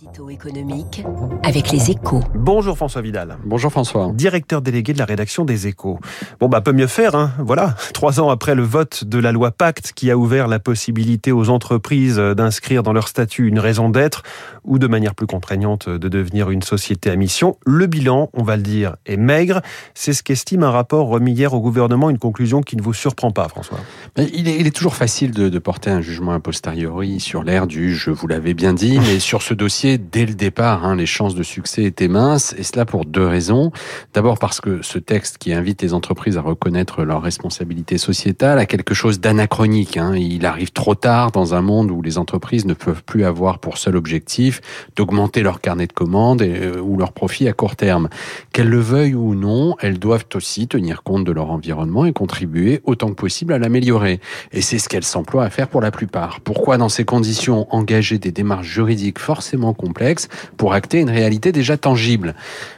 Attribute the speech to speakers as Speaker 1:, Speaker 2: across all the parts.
Speaker 1: Édito économique avec les échos.
Speaker 2: Bonjour François Vidal.
Speaker 3: Bonjour François.
Speaker 2: Directeur délégué de la rédaction des échos. Bon bah peut mieux faire, hein. Voilà. Trois ans après le vote de la loi Pacte qui a ouvert la possibilité aux entreprises d'inscrire dans leur statut une raison d'être ou de manière plus contraignante de devenir une société à mission, le bilan, on va le dire, est maigre. C'est ce qu'estime un rapport remis hier au gouvernement, une conclusion qui ne vous surprend pas François.
Speaker 3: Il est, il est toujours facile de, de, porter un jugement a posteriori sur l'air du je vous l'avais bien dit, mais sur ce dossier, dès le départ, hein, les chances de succès étaient minces, et cela pour deux raisons. D'abord parce que ce texte qui invite les entreprises à reconnaître leurs responsabilités sociétales a quelque chose d'anachronique. Hein. Il arrive trop tard dans un monde où les entreprises ne peuvent plus avoir pour seul objectif d'augmenter leur carnet de commandes euh, ou leur profit à court terme. Qu'elles le veuillent ou non, elles doivent aussi tenir compte de leur environnement et contribuer autant que possible à l'améliorer. Et c'est ce qu'elles s'emploient à faire pour la plupart. Pourquoi dans ces conditions engager des démarches juridiques forcément complexes pour acter une réalité déjà tangible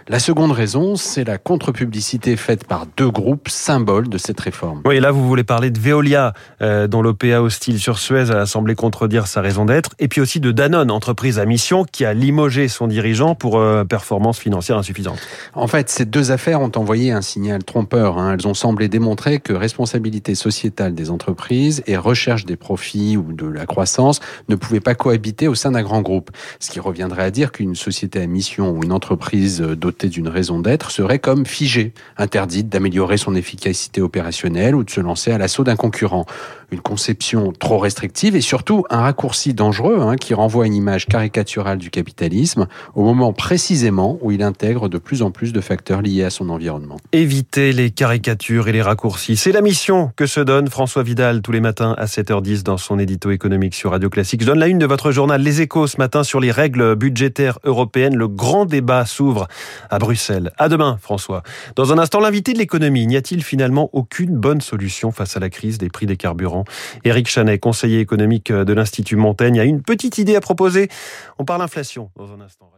Speaker 3: La seconde raison, c'est la contre-publicité faite par deux groupes symboles de cette réforme.
Speaker 2: Oui, là vous voulez parler de Veolia, euh, dont l'OPA hostile sur Suez a semblé contredire sa raison d'être, et puis aussi de Danone, entreprise à mission qui a limogé son dirigeant pour euh, performance financière insuffisante.
Speaker 3: En fait, ces deux affaires ont envoyé un signal trompeur. Hein. Elles ont semblé démontrer que responsabilité sociétale des entreprises et recherche des profits ou de la croissance ne pouvaient pas cohabiter au sein d'un grand groupe. Ce qui reviendrait à dire qu'une société à mission ou une entreprise dotée d'une raison d'être serait comme figée, interdite d'améliorer son efficacité opérationnelle ou de se lancer à l'assaut d'un concurrent. Une conception trop restrictive et surtout un raccourci dangereux hein, qui renvoie une image caricaturale du capitalisme au moment précisément où il intègre de plus en plus de facteurs liés à son environnement.
Speaker 2: Éviter les caricatures et les raccourcis, c'est la mission que se donne François Vidal tous les matins à 7h10 dans son édito économique sur Radio Classique. Je donne la une de votre journal Les Échos ce matin sur les règles budgétaires européennes. Le grand débat s'ouvre à Bruxelles. À demain, François. Dans un instant, l'invité de l'économie. N'y a-t-il finalement aucune bonne solution face à la crise des prix des carburants? Éric Chanet, conseiller économique de l'Institut Montaigne, a une petite idée à proposer. On parle inflation dans un instant.